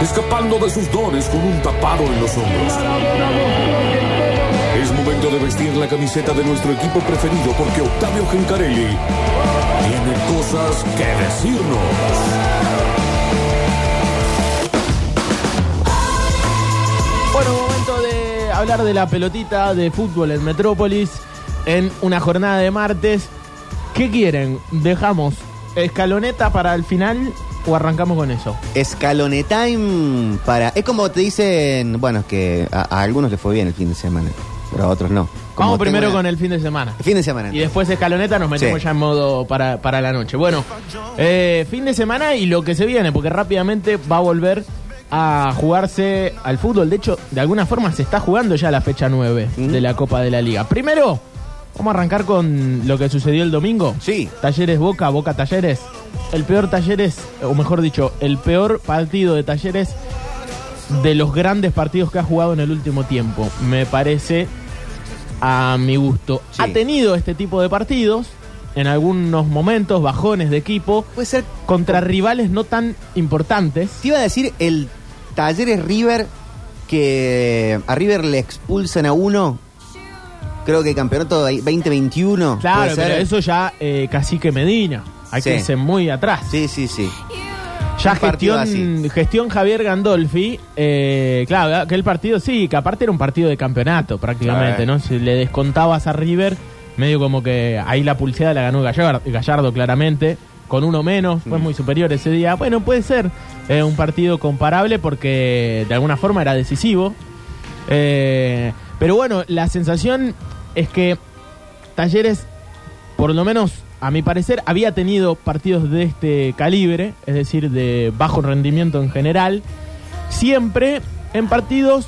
escapando de sus dones con un tapado en los hombros. Es momento de vestir la camiseta de nuestro equipo preferido porque Octavio Gencarelli tiene cosas que decirnos. Bueno, momento de hablar de la pelotita de fútbol en Metrópolis en una jornada de martes. ¿Qué quieren? ¿Dejamos escaloneta para el final o arrancamos con eso? Escalonetime para. Es como te dicen. Bueno, es que a, a algunos les fue bien el fin de semana, pero a otros no. Como Vamos primero con el fin de semana. el fin de semana. Y después escaloneta nos metemos Sí. ya en modo para, para la noche. Bueno, eh, fin de semana y lo que se viene, porque rápidamente va a volver a jugarse al fútbol. De hecho, de alguna forma se está jugando ya la fecha 9 Ujú. de la Copa de la Liga. Primero, vamos a arrancar con lo que sucedió el domingo. Sí. Talleres Boca, Boca Talleres. El peor Talleres, o mejor dicho, el peor partido de Talleres de los grandes partidos que ha jugado en el último tiempo. Me parece a mi gusto. Sí. Ha tenido este tipo de partidos en algunos momentos, bajones de equipo, Puede ser. contra rivales no tan importantes. Te iba a decir el Talleres River que a River le expulsan a uno. Creo que campeonato 2021. Claro, pero eso ya eh, Cacique Medina. Hay Sí. que irse muy atrás. Sí, sí, sí. Ya gestión, gestión Javier Gandolfi, eh, claro, que el partido sí, que aparte era un partido de campeonato prácticamente. ¿no? Si le descontabas a River, medio como que ahí la pulseada la ganó Gallardo, Gallardo claramente, con uno menos, fue Mm. muy superior ese día. Bueno, puede ser eh, un partido comparable porque de alguna forma era decisivo. Eh, pero bueno, la sensación es que Talleres, por lo menos a mi parecer, había tenido partidos de este calibre, es decir, de bajo rendimiento en general, siempre en partidos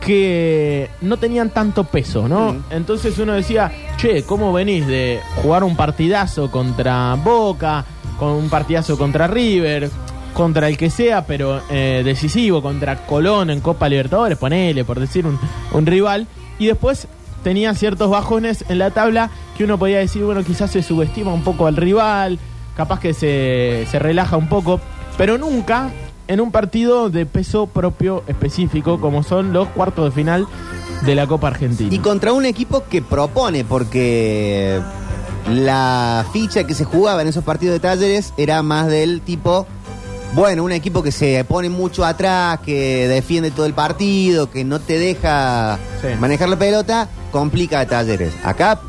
que no tenían tanto peso, ¿no? Mm. Entonces uno decía, che, ¿cómo venís de jugar un partidazo contra Boca, con un partidazo contra River, contra el que sea, pero eh, decisivo, contra Colón en Copa Libertadores, ponele, por decir un, un rival, y después tenía ciertos bajones en la tabla que uno podía decir, bueno, quizás se subestima un poco al rival, capaz que se, se relaja un poco, pero nunca en un partido de peso propio específico, como son los cuartos de final de la Copa Argentina. Y contra un equipo que propone, porque la ficha que se jugaba en esos partidos de talleres era más del tipo, bueno, un equipo que se pone mucho atrás, que defiende todo el partido, que no te deja Sí. manejar la pelota, complica a talleres. Acá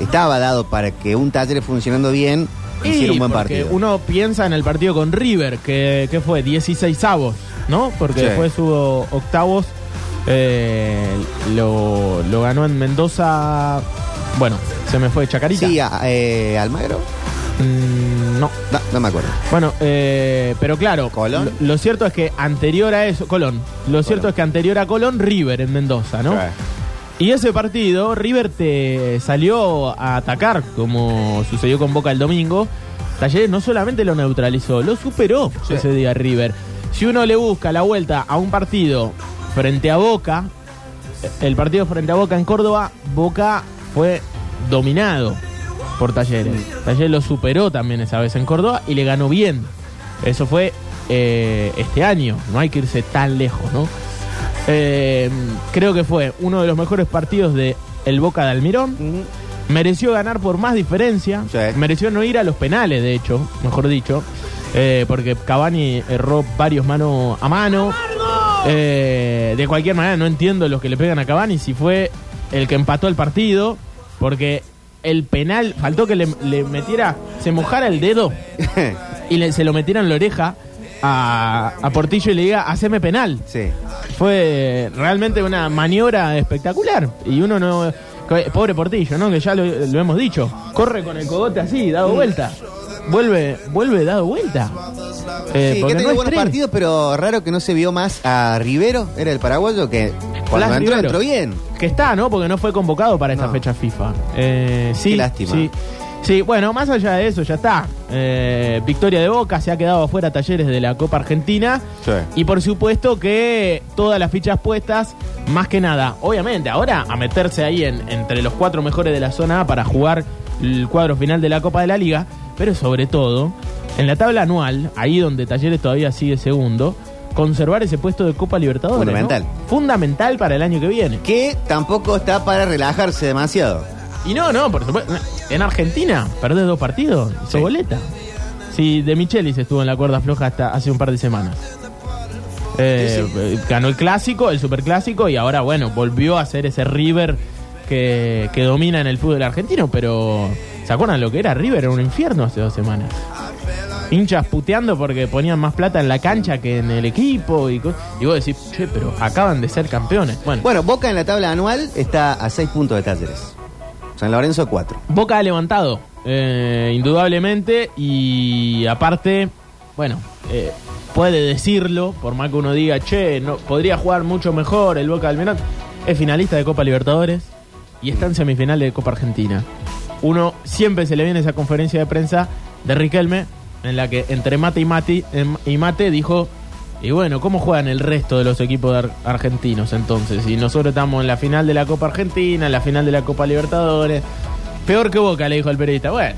estaba dado para que un talleres funcionando bien hiciera un buen partido. uno piensa en el partido con River, que, que fue 16 avos, ¿no? Porque Sí. después hubo octavos, eh, lo, lo ganó en Mendoza, bueno, se me fue Chacarita. Sí, a- eh, Almagro. Mm, no. No, no me acuerdo. Bueno, eh, pero claro, ¿Colón? Lo, lo cierto es que anterior a eso, Colón, lo cierto es que anterior a Colón, River en Mendoza, ¿no? Y ese partido, River te salió a atacar, como sucedió con Boca el domingo. Talleres no solamente lo neutralizó, lo superó Sí. ese día River. Si uno le busca la vuelta a un partido frente a Boca, el partido frente a Boca en Córdoba, Boca fue dominado por Talleres. Talleres lo superó también esa vez en Córdoba y le ganó bien. Eso fue eh, este año, no hay que irse tan lejos, ¿no? Eh, creo que fue uno de los mejores partidos de el Boca de Almirón. Mereció ganar por más diferencia. Sí. Mereció no ir a los penales, de hecho, mejor dicho. eh, porque Cavani erró varios mano a mano. Eh, de cualquier manera, no entiendo los que le pegan a Cavani si fue el que empató el partido. Porque el penal, faltó que le, le metiera, se mojara el dedo y le- se lo metiera en la oreja a, a Portillo y le diga, haceme penal. sí. Fue realmente una maniobra espectacular. Y uno no. Pobre Portillo, ¿no? Que ya lo, lo hemos dicho. Corre con el cogote así, dado vuelta. Vuelve, vuelve dado vuelta. Eh, sí, que ha tenido buenos partidos, pero raro que no se vio más a Rivero, era el paraguayo, que cuando Blas entró, Rivero. entró bien. Que está, ¿no? Porque no fue convocado para esta No. fecha FIFA. Eh, sí, Qué lástima. Sí. Sí, bueno, más allá de eso, ya está. Eh, victoria de Boca, se ha quedado afuera Talleres de la Copa Argentina. Sí. Y por supuesto que todas las fichas puestas, más que nada, obviamente, ahora a meterse ahí en, entre los cuatro mejores de la zona A para jugar el cuadro final de la Copa de la Liga, pero sobre todo, en la tabla anual, ahí donde Talleres todavía sigue segundo, conservar ese puesto de Copa Libertadores. ¿no? Fundamental. Fundamental para el año que viene. Que tampoco está para relajarse demasiado. Y no, no, por supuesto. En Argentina, perdés dos partidos, hizo Sí. boleta. Sí, De Michelis estuvo en la cuerda floja hasta hace un par de semanas. Eh, eh, Ganó el clásico, el superclásico, y ahora, bueno, volvió a ser ese River que, que domina en el fútbol argentino, pero ¿se acuerdan lo que era River? Era un infierno hace dos semanas. Hinchas puteando porque ponían más plata en la cancha que en el equipo, y, y vos decís, che, pero acaban de ser campeones. Bueno, Bueno, Boca en la tabla anual está a 6 puntos de Talleres. San Lorenzo 4. Boca ha levantado, eh, indudablemente, y aparte, bueno, eh, puede decirlo, por más que uno diga, che, no, podría jugar mucho mejor el Boca del Almirante, es finalista de Copa Libertadores y está en semifinal de Copa Argentina. Uno siempre se le viene esa conferencia de prensa de Riquelme, en la que entre mate y mate, y mate dijo, y bueno, ¿cómo juegan el resto de los equipos argentinos entonces? Y nosotros estamos en la final de la Copa Argentina, en la final de la Copa Libertadores. Peor que Boca, le dijo al periodista. Bueno,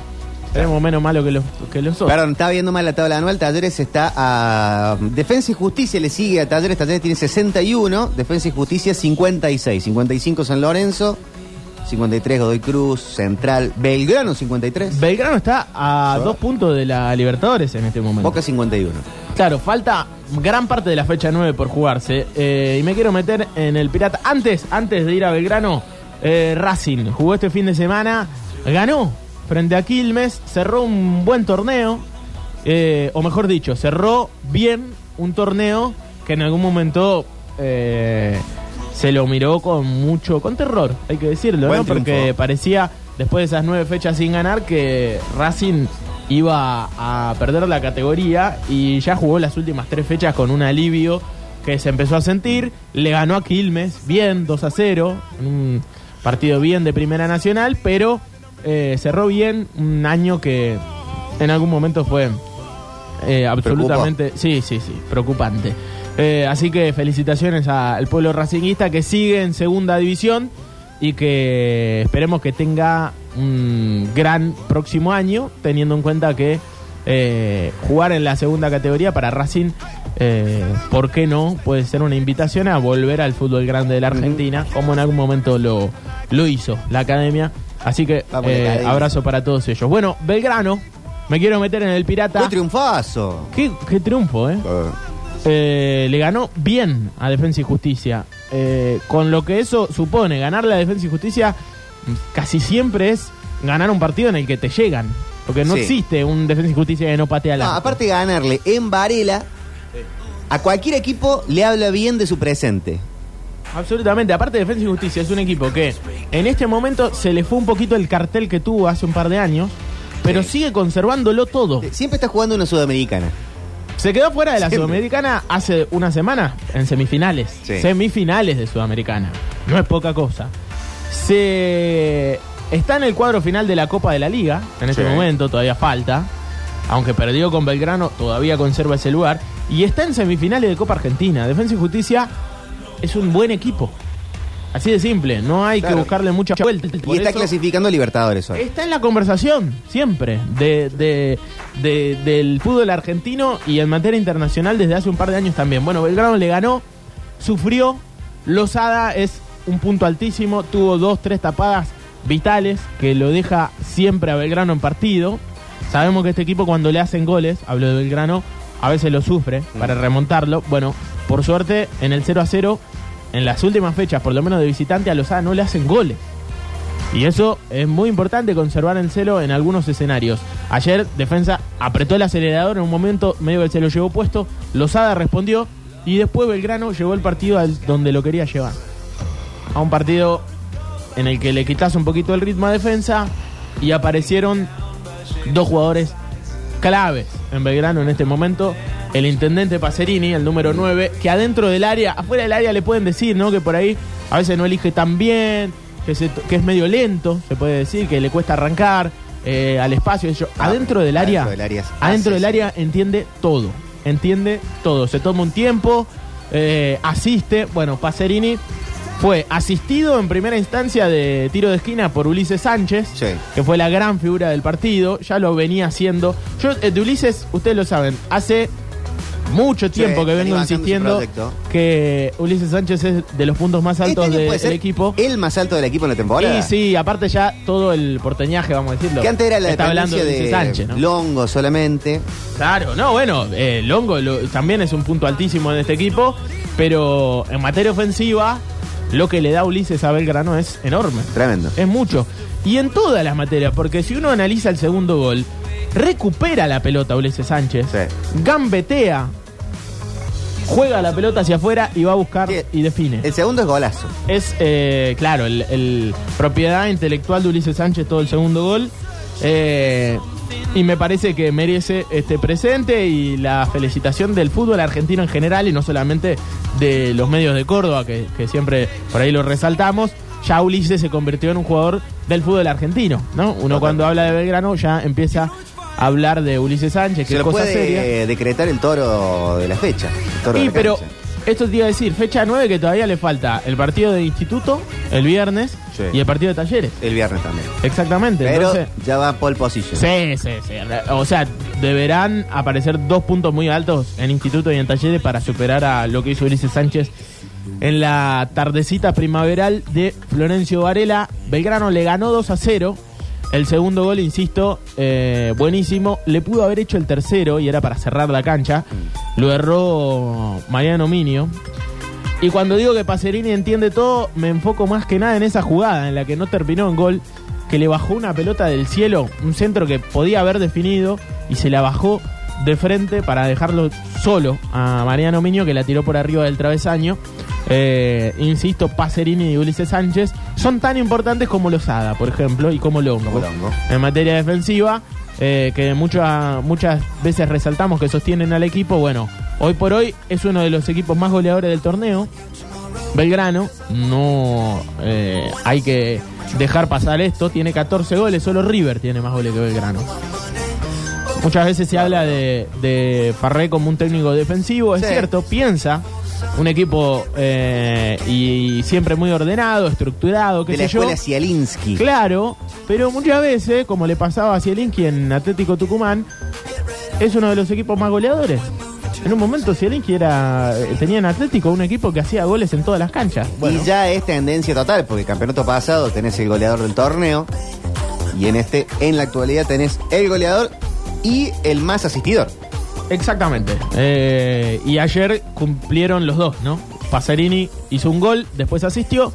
tenemos menos malo que los, que los otros. Perdón, está viendo mal la tabla anual. Talleres está a. Defensa y Justicia le sigue a Talleres. Talleres tiene 61. Defensa y Justicia 56. 55 San Lorenzo. 53 Godoy Cruz. Central. Belgrano 53. Belgrano está a dos puntos de la Libertadores en este momento. Boca 51. Claro, falta gran parte de la fecha 9 por jugarse. eh, y me quiero meter en el Pirata. Antes, antes de ir a Belgrano, eh, Racing jugó este fin de semana, ganó frente a Quilmes, cerró un buen torneo, eh, o mejor dicho, cerró bien un torneo que en algún momento eh, se lo miró con mucho, con terror, hay que decirlo, Buen ¿no? Porque parecía, después de esas nueve fechas sin ganar, que Racing iba a perder la categoría y ya jugó las últimas tres fechas con un alivio que se empezó a sentir. Le ganó a Quilmes, bien, 2 a 0, en un partido bien de Primera Nacional, pero eh, cerró bien un año que en algún momento fue eh, absolutamente, sí, sí, sí, preocupante. Eh, así que felicitaciones al pueblo racinguista que sigue en segunda división y que esperemos que tenga un gran próximo año, teniendo en cuenta que eh, jugar en la segunda categoría para Racing, eh, ¿por qué no? Puede ser una invitación a volver al fútbol grande de la Argentina, como en algún momento lo, lo hizo la academia. Así que eh, abrazo para todos ellos. Bueno, Belgrano, me quiero meter en el Pirata. ¡Qué triunfazo! Qué, qué triunfo, ¿eh? Eh, Eh, le ganó bien a Defensa y Justicia. Eh, con lo que eso supone, ganarle a Defensa y Justicia casi siempre es ganar un partido en el que te llegan. Porque no Sí. existe un Defensa y Justicia que no patea la. No, aparte de ganarle en Varela, a cualquier equipo le habla bien de su presente. Absolutamente. Aparte, Defensa y Justicia es un equipo que en este momento se le fue un poquito el cartel que tuvo hace un par de años, pero Sí. sigue conservándolo todo. Siempre está jugando una sudamericana. Se quedó fuera de la Siempre. Sudamericana hace una semana en semifinales. Sí. Semifinales de Sudamericana. No es poca cosa. Se está en el cuadro final de la Copa de la Liga. En este Sí. momento todavía falta. Aunque perdió con Belgrano, todavía conserva ese lugar. Y está en semifinales de Copa Argentina. Defensa y Justicia es un buen equipo. Así de simple. No hay Claro. que buscarle mucha vuelta. Y Por está eso- clasificando a Libertadores hoy. Está en la conversación, siempre, de, de- de- del fútbol argentino y en materia internacional desde hace un par de años también. Bueno, Belgrano le ganó, sufrió, Lozada es un punto altísimo, tuvo dos, tres tapadas vitales que lo deja siempre a Belgrano en partido. Sabemos que este equipo cuando le hacen goles, hablo de Belgrano, a veces lo sufre para remontarlo. Bueno, por suerte, en el 0 a 0, en las últimas fechas, por lo menos de visitante, a Lozada no le hacen goles. Y eso es muy importante conservar el celo en algunos escenarios. Ayer Defensa apretó el acelerador en un momento, medio que se lo llevó puesto, Lozada respondió y después Belgrano llevó el partido al donde lo quería llevar. A un partido en el que le quitas un poquito el ritmo a Defensa y aparecieron dos jugadores claves en Belgrano en este momento. El intendente Pacerini, el número 9, que adentro del área, afuera del área le pueden decir, ¿no? Que por ahí a veces no elige tan bien, que, se- que es medio lento, se puede decir, que le cuesta arrancar eh, al espacio. eso. Ah, adentro del área, adentro del área es- adentro hace del área entiende todo, entiende todo. Se toma un tiempo, eh, asiste. Bueno, Pacerini fue asistido en primera instancia de tiro de esquina por Ulises Sánchez, Sí. que fue la gran figura del partido. Ya lo venía haciendo. Yo, eh, de Ulises, ustedes lo saben, hace mucho tiempo que vengo insistiendo que Ulises Sánchez es de los puntos más Este altos de- del equipo. El más alto del equipo en la temporada. Y sí, aparte ya todo el porteñaje, vamos a decirlo. Que antes era la Está hablando dependencia de de, Ulises Sánchez, ¿no? Longo solamente. Claro, no, bueno, eh, Longo lo- también es un punto altísimo en este equipo, pero en materia ofensiva, lo que le da Ulises a Belgrano es enorme. Tremendo. Es mucho. Y en todas las materias, porque si uno analiza el segundo gol, recupera la pelota Ulises Sánchez, Sí. gambetea, juega la pelota hacia afuera y va a buscar Sí. y define. El segundo es golazo. Es, eh, claro, el, el propiedad intelectual de Ulises Sánchez todo el segundo gol. Eh, y me parece que merece este presente y la felicitación del fútbol argentino en general y no solamente de los medios de Córdoba, que, que siempre por ahí lo resaltamos. Ya Ulises se convirtió en un jugador del fútbol argentino, ¿no? Uno cuando habla de Belgrano ya empieza hablar de Ulises Sánchez, que Se es lo cosa puede seria. eh, decretar el toro de la fecha. el toro de Sí, la pero cancha. esto te iba a decir, fecha 9 que todavía le falta el partido de instituto el viernes Sí. y el partido de talleres. El viernes también. Exactamente. Pero Entonces, ya va pole position. sí, sí, sí. O sea, deberán aparecer dos puntos muy altos en instituto y en talleres para superar a lo que hizo Ulises Sánchez en la tardecita primaveral de Florencio Varela. Belgrano le ganó 2 a 0. El segundo gol, insisto, eh, buenísimo. Le pudo haber hecho el tercero y era para cerrar la cancha. Lo erró Mariano Minio. Y cuando digo que Pacerini entiende todo, me enfoco más que nada en esa jugada en la que no terminó en gol, que le bajó una pelota del cielo, un centro que podía haber definido y se la bajó de frente para dejarlo solo a Mariano Miño que la tiró por arriba del travesaño. Eh, insisto, Pacerini y Ulises Sánchez son tan importantes como los Ada, por ejemplo, y como Longo. En materia defensiva, eh, que muchas muchas veces resaltamos que sostienen al equipo, bueno, hoy por hoy es uno de los equipos más goleadores del torneo. Belgrano, no eh, hay que dejar pasar esto, tiene 14 goles, solo River tiene más goles que Belgrano. Muchas veces se habla de, de Farré como un técnico defensivo, es Sí. cierto, piensa un equipo eh, y siempre muy ordenado, estructurado, qué de la sé yo. Zielinski. Claro, pero muchas veces, como le pasaba a Zielinski en Atlético Tucumán, es uno de los equipos más goleadores. En un momento Zielinski era, tenía en Atlético un equipo que hacía goles en todas las canchas. Bueno, Y ya es tendencia total, porque el campeonato pasado tenés el goleador del torneo. Y en este, en la actualidad, tenés el goleador y el más asistidor. Exactamente. Eh, y ayer cumplieron los dos, ¿no? Pasarini hizo un gol, después asistió.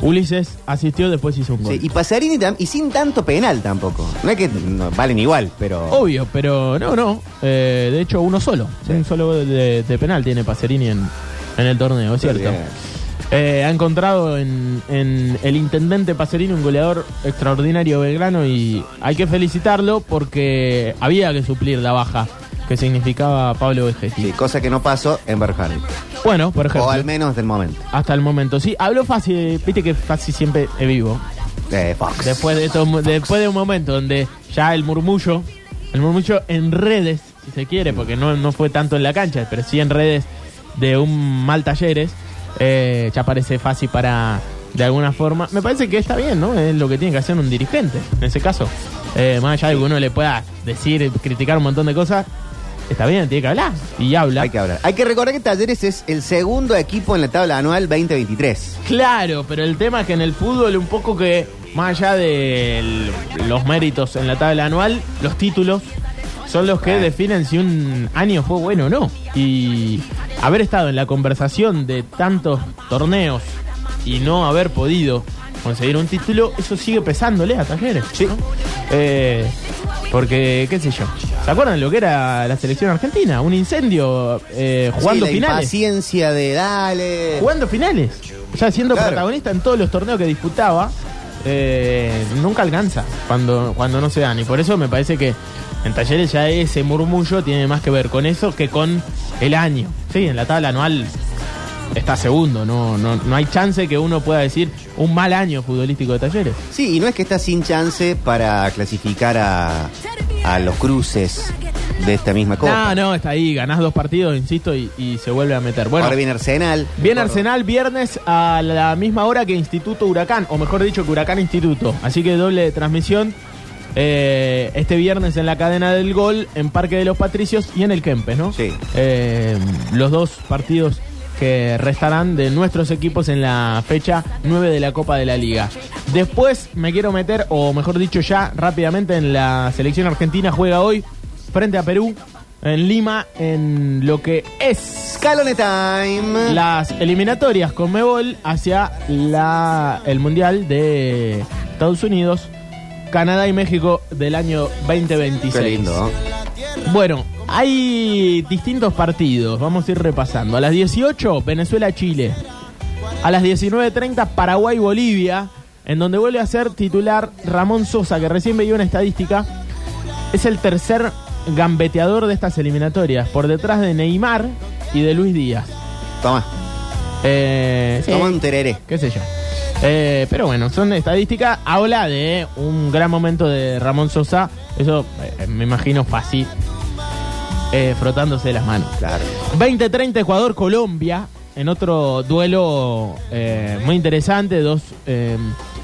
Ulises asistió, después hizo un gol. Sí, y Pasarini tam- y sin tanto penal tampoco. No es que no, valen igual, pero. Obvio, pero no, no. Eh, de hecho, uno solo. Sí. Un solo gol de, de penal tiene Pacerini en, en el torneo, es cierto. Eh, ha encontrado en, en el intendente Pacerini un goleador extraordinario Belgrano y hay que felicitarlo porque había que suplir la baja que significaba Pablo Vegetti. Sí, cosa que no pasó en Berghain. Bueno, por ejemplo, O al menos del momento. hasta el momento. Sí, habló fácil, viste que fácil siempre es vivo. Eh, Fox. Después de, esto- después de un momento donde ya el murmullo, el murmullo en redes, si se quiere, porque no, no fue tanto en la cancha, pero sí en redes de un mal talleres, eh, ya parece fácil para, de alguna forma, me parece que está bien, ¿no? Es lo que tiene que hacer un dirigente, en ese caso. Eh, más allá de que uno le pueda decir, criticar un montón de cosas, está bien, tiene que hablar, y habla. Hay que hablar. Hay que recordar que Talleres es el segundo equipo en la tabla anual 2023. Claro, pero el tema es que en el fútbol un poco que, más allá de el- los méritos en la tabla anual, los títulos son los que Ah. definen si un año fue bueno o no. Y haber estado en la conversación de tantos torneos y no haber podido conseguir un título, eso sigue pesándole a Talleres. Sí. ¿no? Eh, porque, qué sé yo. ¿Se acuerdan lo que era la selección argentina? Un incendio eh, jugando Sí, la finales. impaciencia de dale. Jugando finales. Ya siendo Claro. protagonista en todos los torneos que disputaba. eh, nunca alcanza cuando, cuando no se dan. Y por eso me parece que en talleres ya ese murmullo tiene más que ver con eso que con el año. Sí, en la tabla anual está segundo, no, no, no hay chance que uno pueda decir un mal año futbolístico de talleres. Sí, y no es que está sin chance para clasificar a, a los cruces de esta misma copa. No, no, está ahí, ganás dos partidos, insisto, y, y se vuelve a meter. Bueno, Ahora viene Arsenal. Viene Arsenal viernes a la misma hora que Instituto Huracán, o mejor dicho, que Huracán Instituto. Así que doble transmisión eh, este viernes en la cadena del gol, en Parque de los Patricios y en el Kempes, ¿no? Sí. Eh, los dos partidos que restarán de nuestros equipos en la fecha 9 de la Copa de la Liga. Después me quiero meter, o mejor dicho ya rápidamente, en la selección argentina juega hoy frente a Perú en Lima en lo que es Scalone Time. las eliminatorias con Mebol hacia la, el Mundial de Estados Unidos, Canadá y México del año 2026. Qué lindo. Bueno, hay distintos partidos, vamos a ir repasando. A las 18, Venezuela-Chile. A las 19.30, Paraguay-Bolivia, en donde vuelve a ser titular Ramón Sosa, que recién veía una estadística. Es el tercer gambeteador de estas eliminatorias, por detrás de Neymar y de Luis Díaz. Toma. Eh, Toma un tereré. qué sé yo. Eh, pero bueno, son estadísticas. Habla de un gran momento de Ramón Sosa. Eso eh, me imagino fácil. Eh, frotándose las manos. Claro. 20-30 Ecuador-Colombia. En otro duelo eh, muy interesante. Dos eh,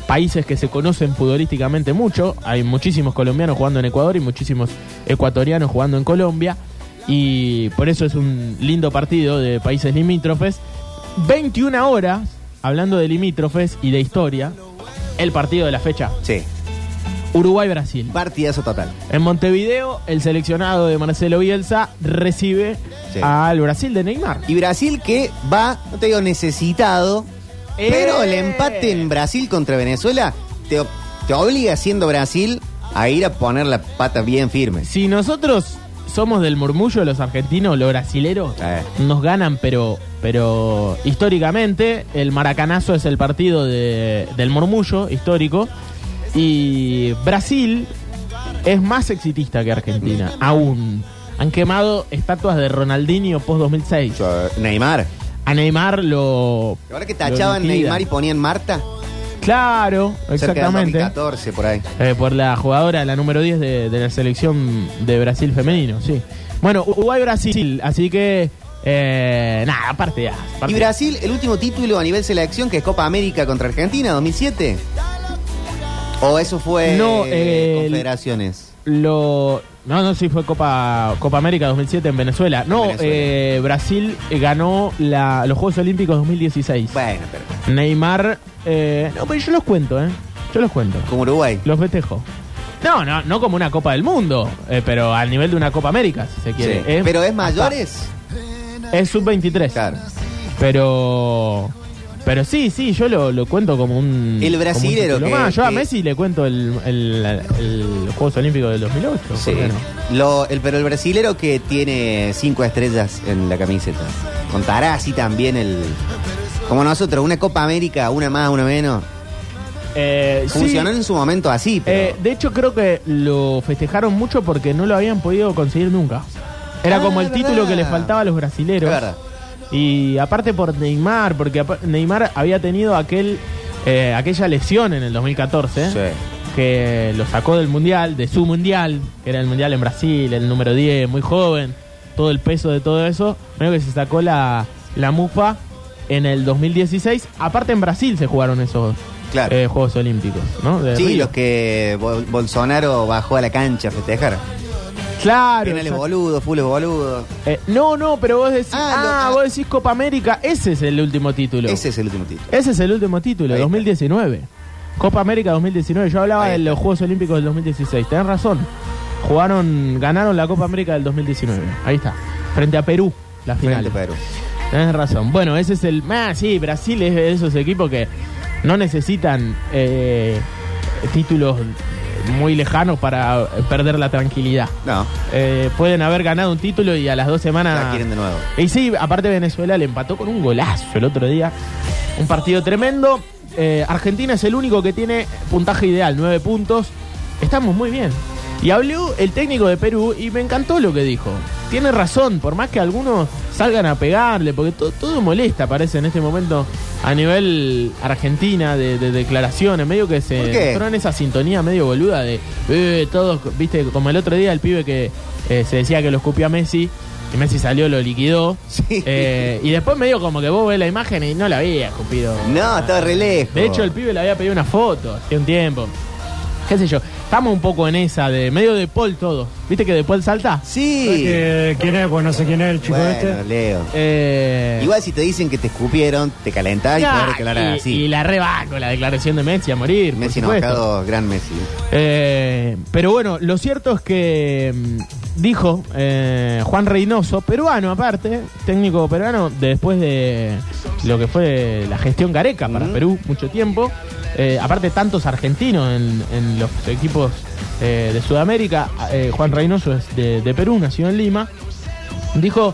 países que se conocen futbolísticamente mucho. Hay muchísimos colombianos jugando en Ecuador y muchísimos ecuatorianos jugando en Colombia. Y por eso es un lindo partido de países limítrofes. 21 horas, hablando de limítrofes y de historia, el partido de la fecha. Sí. Uruguay-Brasil. Partidazo total. En Montevideo, el seleccionado de Marcelo Bielsa recibe Sí. al Brasil de Neymar. Y Brasil que va, no te digo necesitado, ¡Eh! pero el empate en Brasil contra Venezuela te, te obliga, siendo Brasil, a ir a poner la pata bien firme. Si nosotros somos del murmullo, los argentinos, los brasileros, Eh. nos ganan, pero, pero históricamente el maracanazo es el partido de- del murmullo histórico. Y Brasil es más exitista que Argentina, aún. Han quemado estatuas de Ronaldinho post 2006. Neymar. A Neymar lo. Ahora que tachaban. Neymar y ponían Marta, Claro, cerca exactamente. 2014 por ahí. Eh, por la jugadora, la número 10 de, de la selección de Brasil femenino, sí. Bueno, Uruguay-Brasil, así que. Eh, nada, aparte ya. Y Brasil, el último título a nivel selección que es Copa América contra Argentina, 2007. ¿O eso fue No, eh, Confederaciones? Lo. No, no, sí, fue Copa, Copa América 2007 en Venezuela. No, Venezuela. eh, Brasil ganó la- los Juegos Olímpicos 2016. Bueno, pero Neymar. eh, no, pero yo los cuento, ¿eh? Yo los cuento. como Uruguay. Los festejo. No, no, no como una Copa del Mundo, eh, pero al nivel de una Copa América, si se quiere. Sí. Pero es mayores. Es sub-23. Claro. Pero. Pero sí, sí, yo lo, lo cuento como un. El brasilero como un título que- más. Yo a Messi le cuento el, el, el Juegos Olímpicos del 2008. ¿por Sí. no? Lo, el, pero el brasilero que tiene cinco estrellas en la camiseta. Contará así también el. Como nosotros, una Copa América, una más, una menos. Eh, sí, Funcionó en su momento así, pero. eh, de hecho, creo que lo festejaron mucho porque no lo habían podido conseguir nunca. Era Ah, como el verdad. título que les faltaba a los es brasileros. verdad. Y aparte por Neymar, porque Neymar había tenido aquel eh, aquella lesión en el 2014 Sí. que lo sacó del mundial, de su mundial, que era el mundial en Brasil, el número 10, muy joven, todo el peso de todo eso, medio que se sacó la, la mufa en el 2016. Aparte en Brasil se jugaron esos Claro. eh, Juegos Olímpicos, ¿no? De Sí, Río. los que Bol- Bolsonaro bajó a la cancha a festejar. Claro. Penales exacto. boludos, fules boludos. Eh, no, no, pero vos decís, Ah, ah, lo- ah. vos decís Copa América, ese es el último título. Ese es el último título. Ese es el último título, Ahí está. 2019. Copa América 2019. Yo hablaba Ahí de está. los Juegos Olímpicos del 2016. Tenés razón. Jugaron, ganaron la Copa América del 2019. Ahí está. Frente a Perú, la final. Frente Perú. Tenés razón. Bueno, ese es el. Ah, sí, Brasil es de esos equipos que no necesitan eh, títulos muy lejanos para eh, perder la tranquilidad. No, Eh, pueden haber ganado un título y a las dos semanas. la quieren de nuevo. Y sí, aparte Venezuela le empató con un golazo el otro día. Un partido tremendo. eh, Argentina es el único que tiene puntaje ideal, nueve puntos. Estamos muy bien. Y habló el técnico de Perú y me encantó lo que dijo. Tiene razón, por más que algunos salgan a pegarle, porque to- todo molesta, parece, en este momento a nivel Argentina de, de declaraciones, medio que se entró en esa sintonía medio boluda de eh, todos, viste, como el otro día el pibe que eh, se decía que lo escupió a Messi. Y Messi salió, lo liquidó. Sí. Eh, y después medio como que vos ves la imagen y no la había escupido. No, estaba re lejos. De hecho, el pibe le había pedido una foto hace un tiempo. Qué sé yo. Estamos un poco en esa de medio de Paul todos. ¿Viste que de Paul salta? Sí. Que- ¿Quién es? Pues no sé quién es el chico Bueno, este. Leo. Eh, Igual si te dicen que te escupieron, te calentás y podés declarar y, así. y la reba con la declaración de Messi a morir. por Messi supuesto. enojado, gran Messi. Eh, pero bueno, lo cierto es que mm, dijo eh, Juan Reynoso, peruano aparte, técnico peruano, después de lo que fue la gestión Gareca para. Perú mucho tiempo, eh, aparte tantos argentinos en, en los equipos eh, de Sudamérica, eh, Juan Reynoso es de, de Perú, nació en Lima, dijo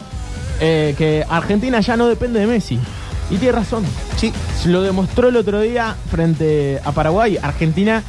eh, que Argentina ya no depende de Messi. Y tiene razón. Sí. Lo demostró el otro día frente a Paraguay. Argentina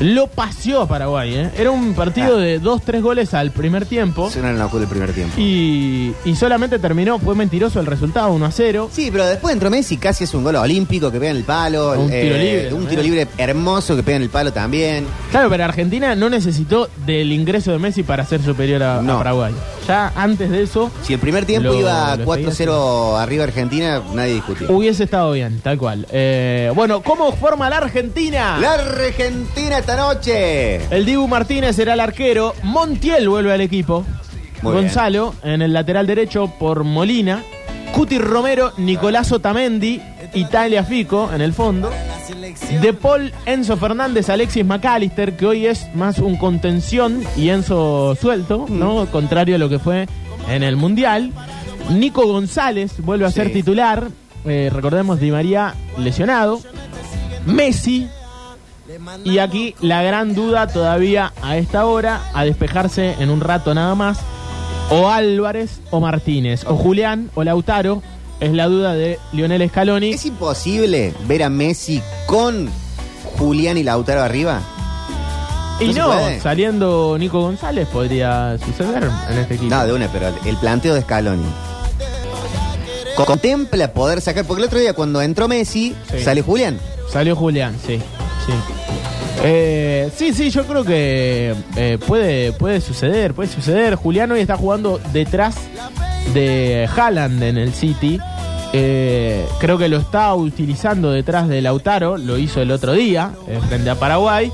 lo paseó a Paraguay. ¿eh? Era un partido Ah. de dos, tres goles al primer tiempo. Suena en la el primer tiempo. Y, y solamente terminó, fue mentiroso el resultado, 1 a 0. Sí, pero después entró Messi, casi es un gol olímpico que pega en el palo. eh, Un tiro libre Un tiro libre hermoso que pega en el palo también. Claro, pero Argentina no necesitó del ingreso de Messi para ser superior a. Paraguay. Ya antes de eso Si el primer tiempo Lo- iba lo 4-0 arriba Argentina, nadie discutía. hubiese estado bien, tal cual. Eh, bueno, ¿cómo forma la Argentina? La Argentina esta noche. El Dibu Martínez será el arquero. Montiel vuelve al equipo. Muy Gonzalo en el lateral derecho por Molina. Cuti Romero, Nicolás Otamendi, Italia Fico en el fondo. De Paul, Enzo Fernández, Alexis McAllister, que hoy es más un contención y Enzo suelto, ¿no? Contrario a lo que fue en el Mundial. Nico González vuelve a ser Sí. titular. Eh, recordemos, Di María lesionado. Messi, y aquí la gran duda todavía a esta hora, a despejarse en un rato nada más, o Álvarez o Martínez, o Julián o Lautaro, es la duda de Lionel Scaloni. ¿Es imposible ver a Messi con Julián y Lautaro arriba? y no saliendo Nico González podría suceder en este equipo. No, de una, pero el planteo de Scaloni. Contempla poder sacar, porque el otro día cuando entró Messi, Sí. sale Julián. Salió Julián, sí. Sí, Eh, sí, sí, yo creo que eh, puede, puede suceder, puede suceder. Julián hoy está jugando detrás de Haaland en el City. Eh, creo que lo está utilizando detrás de Lautaro, lo hizo el otro día eh, frente a Paraguay.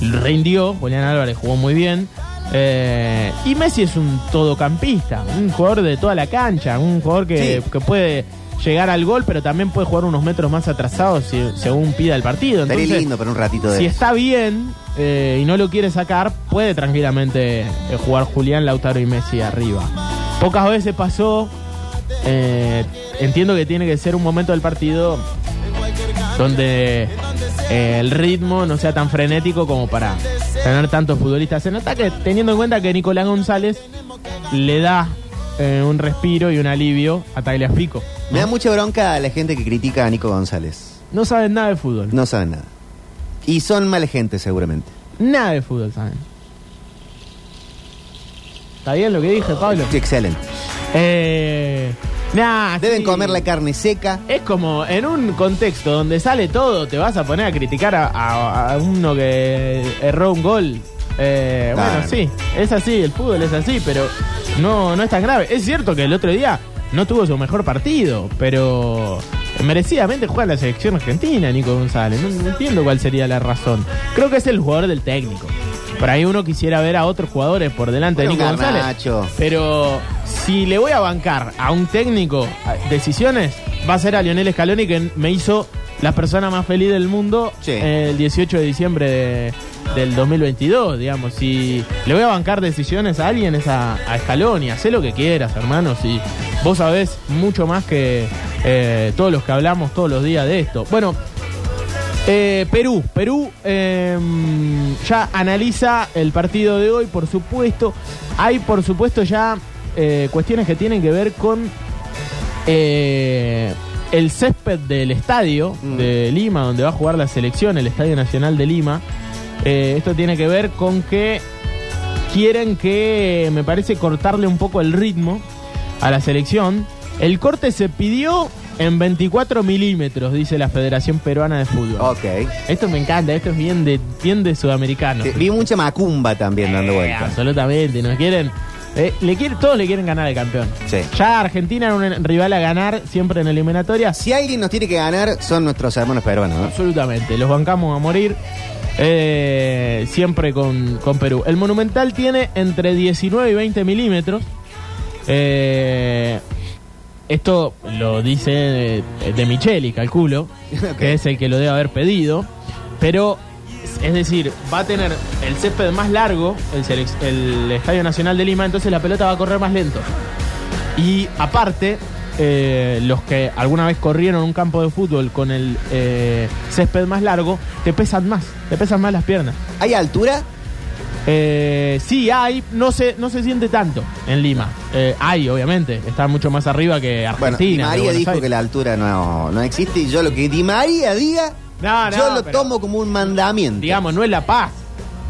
Rindió, Julián Álvarez jugó muy bien. Eh, y Messi es un todocampista, un jugador de toda la cancha, un jugador que, Sí. que puede llegar al gol, pero también puede jugar unos metros más atrasados si- según pida el partido. Entonces, lindo para un ratito de si eso. está bien y no lo quiere sacar, puede tranquilamente jugar Julián, Lautaro y Messi arriba. Pocas veces pasó. eh, entiendo que tiene que ser un momento del partido donde eh, el ritmo no sea tan frenético como para tener tantos futbolistas en ataque, teniendo en cuenta que Nicolás González le da eh, un respiro y un alivio a Tagliafico. Me da mucha bronca a la gente que critica a Nico González. No saben nada de fútbol. No saben nada. Y son mala gente, seguramente. Nada de fútbol saben. ¿Está bien lo que dije, Pablo? Sí, excelente. Eh, nah, Deben sí. comer la carne seca. Es como en un contexto donde sale todo, te vas a poner a criticar a, a- a uno que erró un gol. Eh, Claro. Bueno, sí, es así, el fútbol es así, pero no, no es tan grave. Es cierto que el otro día no tuvo su mejor partido, pero merecidamente juega la selección argentina, Nico González. No, no entiendo cuál sería la razón. Creo que es el jugador del técnico. Por ahí uno quisiera ver a otros jugadores por delante de Nico González. Garnacho. Pero si le voy a bancar a un técnico a- decisiones, va a ser a Lionel Scaloni que me hizo la persona más feliz del mundo Sí. el 18 de diciembre de- del 2022, digamos. Si le voy a bancar decisiones a alguien es a, a Scaloni. Hacé lo que quieras, hermano. Si vos sabés mucho más que eh, todos los que hablamos todos los días de esto. Bueno, eh, Perú, Perú eh, ya analiza el partido de hoy, por supuesto. Hay, por supuesto, ya eh, cuestiones que tienen que ver con eh, el césped del estadio Mm. de Lima, donde va a jugar la selección, el Estadio Nacional de Lima. Esto tiene que ver con que quieren que, me parece, cortarle un poco el ritmo a la selección. El corte se pidió en 24 milímetros, dice la Federación Peruana de Fútbol. Ok. Esto me encanta, esto es bien de, bien de sudamericano. Sí, Vi mucha macumba también dando Eh, vueltas. absolutamente, nos quieren. eh, le quiere- todos le quieren ganar al campeón. Sí. Ya Argentina era un rival a ganar siempre en eliminatorias. Si alguien nos tiene que ganar, son nuestros hermanos peruanos, ¿no? Absolutamente, los bancamos a morir. eh, siempre con, con Perú. El Monumental tiene entre 19 y 20 milímetros. Eh, esto lo dice de, de Micheli, calculo, que es el que lo debe haber pedido. Pero, es decir, va a tener el césped más largo, el Estadio Nacional de Lima, entonces la pelota va a correr más lento. Y aparte, eh, los que alguna vez corrieron un campo de fútbol con el eh, césped más largo, te pesan más, te pesan más las piernas. ¿Hay altura? Eh, sí, hay, no se, no se siente tanto en Lima. Eh, hay, obviamente, está mucho más arriba que Bueno, Di Argentina. que María dijo Aires. que la altura no, no existe y yo lo que Di María diga, No, no, yo lo pero, tomo como un mandamiento. Digamos, no es La Paz.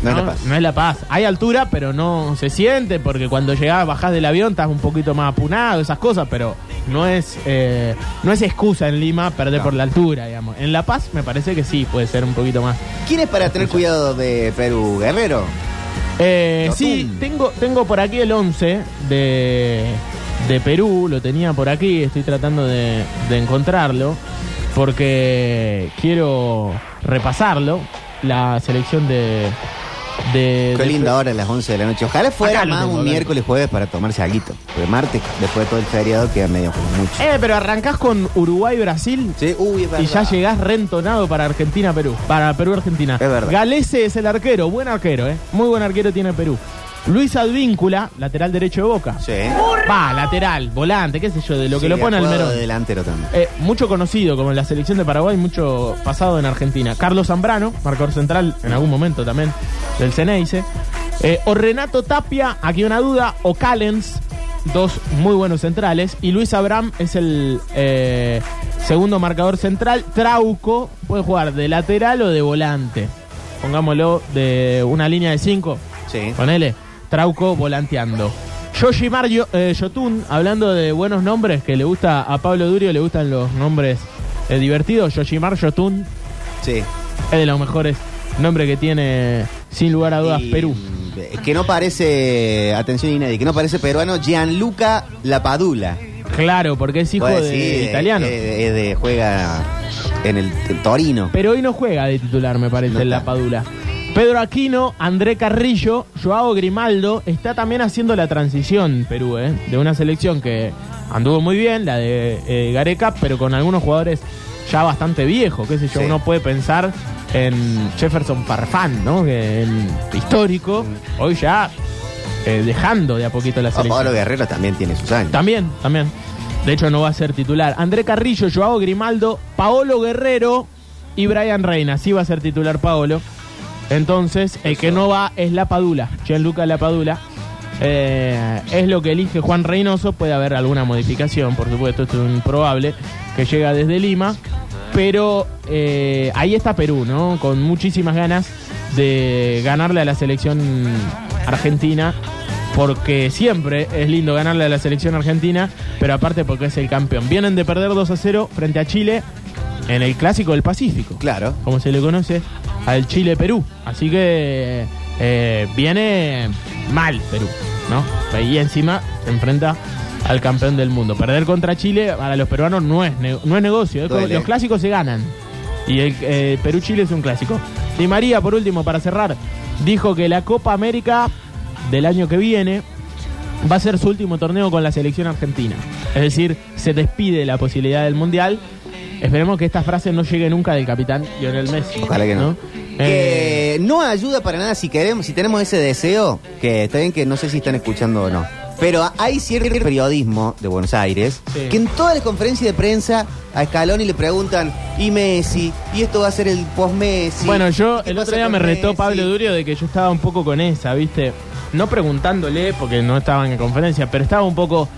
No es La Paz. No es La Paz. Hay altura, pero no se siente porque cuando llegás, bajás del avión, estás un poquito más apunado, esas cosas, pero no es eh, no es excusa en Lima perder No. por la altura, digamos. En La Paz me parece que sí, puede ser un poquito más. ¿Quién es para tener cuidado de Perú? ¿Guerrero? Eh, sí, tengo, tengo por aquí el 11 de, de Perú, lo tenía por aquí, estoy tratando de, de encontrarlo, porque quiero repasarlo, la selección de... de Qué de- linda hora a las 11 de la noche. Ojalá fuera Acá lo más tengo, un acá. miércoles, jueves para tomarse algo. Porque martes, después de todo el feriado, queda medio mucho. Eh, pero arrancás con Uruguay-Brasil Sí, uy, es y ya verdad. llegás rentonado para Argentina-Perú, para Perú-Argentina. Es verdad. Galese es el arquero, buen arquero, ¿eh? Muy buen arquero tiene Perú. Luis Advíncula, lateral derecho de Boca. Sí. Va, lateral, volante, qué sé yo, de lo que Sí, lo pone juego Almerón. de delantero también. Eh, mucho conocido como en la selección de Paraguay, mucho pasado en Argentina. Carlos Zambrano, marcador central en algún momento también del Ceneice. Eh, o Renato Tapia, aquí una duda, o Callens, dos muy buenos centrales. Y Luis Abraham es el eh, segundo marcador central. Trauco puede jugar de lateral o de volante. Pongámoslo de una línea de cinco. Sí. Ponele, Trauco volanteando. Yoshimar Yo- eh, Yotun, hablando de buenos nombres, que le gusta a Pablo Durio, le gustan los nombres eh, divertidos. Yoshimar Yotun Sí. es de los mejores nombres que tiene, sin lugar a dudas, Y, Perú. mm, Que no parece, atención Inedi, que no parece peruano, Gianluca Lapadula. Claro, porque es hijo de italiano. eh, eh, de, juega en el, Torino. Pero hoy no juega de titular, me parece, No en la está. Padula. Pedro Aquino, André Carrillo, Joao Grimaldo, está también haciendo la transición Perú, ¿eh? de una selección que anduvo muy bien, la de eh, Gareca, pero con algunos jugadores ya bastante viejos, qué sé yo, Sí. uno puede pensar en Jefferson Farfán, ¿no? Que histórico, hoy ya eh, dejando de a poquito la selección. Pablo Guerrero también tiene sus años. También, también. De hecho, no va a ser titular. André Carrillo, Joao Grimaldo, Paolo Guerrero y Brian Reina. Sí va a ser titular Paolo. Entonces, el que no va es La Padula, Gianluca La Padula. Eh, es lo que elige Juan Reynoso. Puede haber alguna modificación, por supuesto, esto es improbable, que llega desde Lima. Pero eh, ahí está Perú, ¿no? Con muchísimas ganas de ganarle a la selección argentina. Porque siempre es lindo ganarle a la selección argentina, pero aparte porque es el campeón. Vienen de perder 2 a 0 frente a Chile en el Clásico del Pacífico Claro. como se le conoce, al Chile-Perú. Así que eh, viene mal Perú, ¿no? Y encima se enfrenta al campeón del mundo. Perder contra Chile para los peruanos no es, no es negocio. los clásicos se ganan. Y el eh, Perú-Chile es un clásico. Di María, por último, para cerrar, dijo que la Copa América del año que viene va a ser su último torneo con la selección argentina. Es decir, se despide de la posibilidad del Mundial. Esperemos que esta frase no llegue nunca del capitán Lionel Messi. Ojalá que no. Eh, Que no ayuda para nada si queremos, si tenemos ese deseo, que está bien que no sé si están escuchando o no. Pero hay cierto periodismo de Buenos Aires Sí. que en todas las conferencias de prensa a Scaloni le preguntan, ¿y Messi? ¿Y esto va a ser el post-Messi? bueno, yo ¿Qué el otro día me retó Messi?" Pablo Durio de que yo estaba un poco con esa, ¿viste? No preguntándole, porque no estaba en conferencia, pero estaba un poco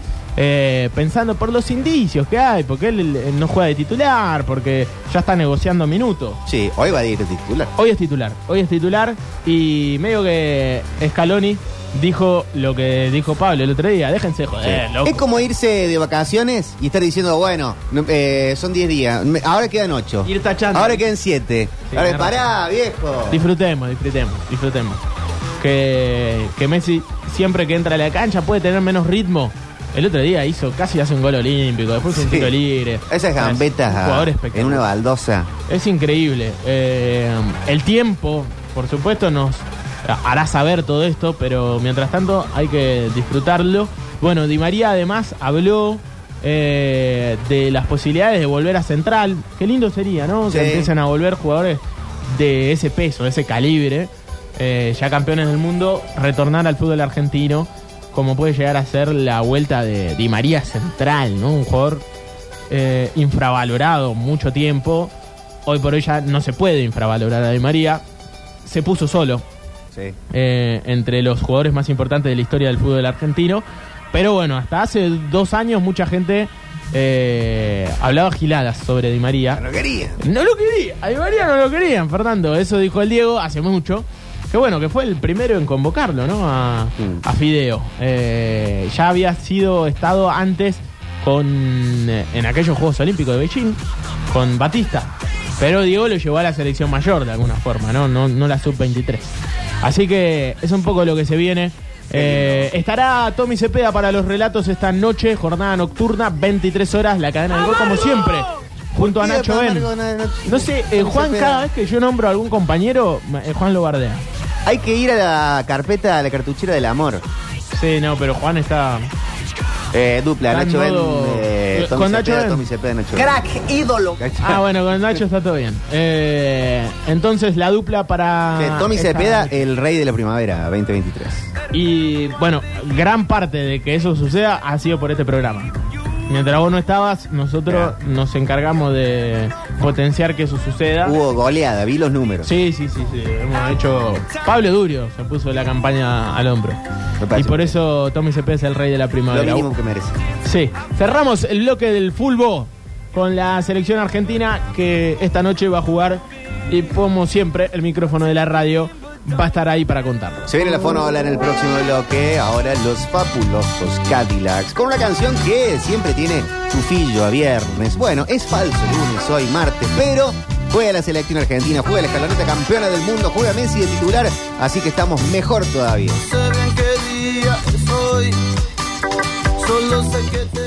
eh, pensando por los indicios que hay, porque él, no juega de titular, porque ya está negociando minutos. Sí, hoy va a ir de titular. Hoy es titular, hoy es titular y medio que Scaloni dijo lo que dijo Pablo el otro día, déjense joder, loco. Es como irse de vacaciones y estar diciendo, bueno, no, eh, son 10 días, ahora quedan 8. Ir tachando. Ahora quedan 7. Sí, ahora, pará, viejo. Disfrutemos, disfrutemos, disfrutemos. Que, que Messi siempre que entra a la cancha puede tener menos ritmo. El otro día hizo casi hace un gol olímpico, después un tiro libre. Esas Es gambetas un ah, en una baldosa. Es increíble. Eh, el tiempo, por supuesto, nos hará saber todo esto, pero mientras tanto hay que disfrutarlo. Bueno, Di María además habló eh, de las posibilidades de volver a Central. Qué lindo sería, ¿no? Sí. Que empiecen a volver jugadores de ese peso, de ese calibre, eh, ya campeones del mundo, retornar al fútbol argentino, como puede llegar a ser la vuelta de Di María Central, ¿no? Un jugador eh, infravalorado mucho tiempo. Hoy por hoy ya no se puede infravalorar a Di María. Se puso solo Sí. eh, entre los jugadores más importantes de la historia del fútbol argentino. Pero bueno, hasta hace dos años mucha gente eh, hablaba giladas sobre Di María. No quería. No lo quería, a Di María no lo querían, Fernando. Eso dijo el Diego hace mucho. Que bueno, que fue el primero en convocarlo, ¿no? A, Mm. a Fideo. Eh, ya había sido estado antes con en aquellos Juegos Olímpicos de Beijing con Batista. Pero Diego lo llevó a la selección mayor de alguna forma, ¿no? No, no la sub-23. Así que es un poco lo que se viene. Eh, estará Tommy Cepeda para los relatos esta noche, jornada nocturna, 23 horas, la cadena del gol como siempre, junto a ¿Por qué Nacho Ben. No sé, eh, Juan, cada vez que yo nombro a algún compañero, eh, Juan lo bardea. Hay que ir a la carpeta, a la cartuchera del amor. Sí, no, pero Juan está. Eh, dupla, Está en Nacho Ben, modo- eh, Tommy con Nacho Cepeda, Ben. Tommy Cepeda, Nacho Ben. Crack, ídolo. Ah, bueno, con Nacho está todo bien. Eh, entonces, la dupla para. Eh, Tommy esta Cepeda, noche. el rey de la primavera 2023. Y bueno, gran parte de que eso suceda ha sido por este programa. Mientras vos no estabas, nosotros nos encargamos de potenciar que eso suceda. Hubo goleada, vi los números. Sí, sí, sí, sí. Hemos hecho. Pablo Durio se puso la campaña al hombro. Y por eso Tommy Cepeda es el rey de la Lo primavera. mínimo que merece. Sí. Cerramos el bloque del fútbol con la selección argentina que esta noche va a jugar. Y como siempre, el micrófono de la radio va a estar ahí para contarlo. Se viene la fonola en el próximo bloque. Ahora los fabulosos Cadillacs. Con una canción que siempre tiene su fillo a viernes. Bueno, es falso lunes, hoy martes, pero juega la selección argentina, juega la escaloneta campeona del mundo, juega Messi de titular, así que estamos mejor todavía. sé bien qué día es hoy. Solo sé que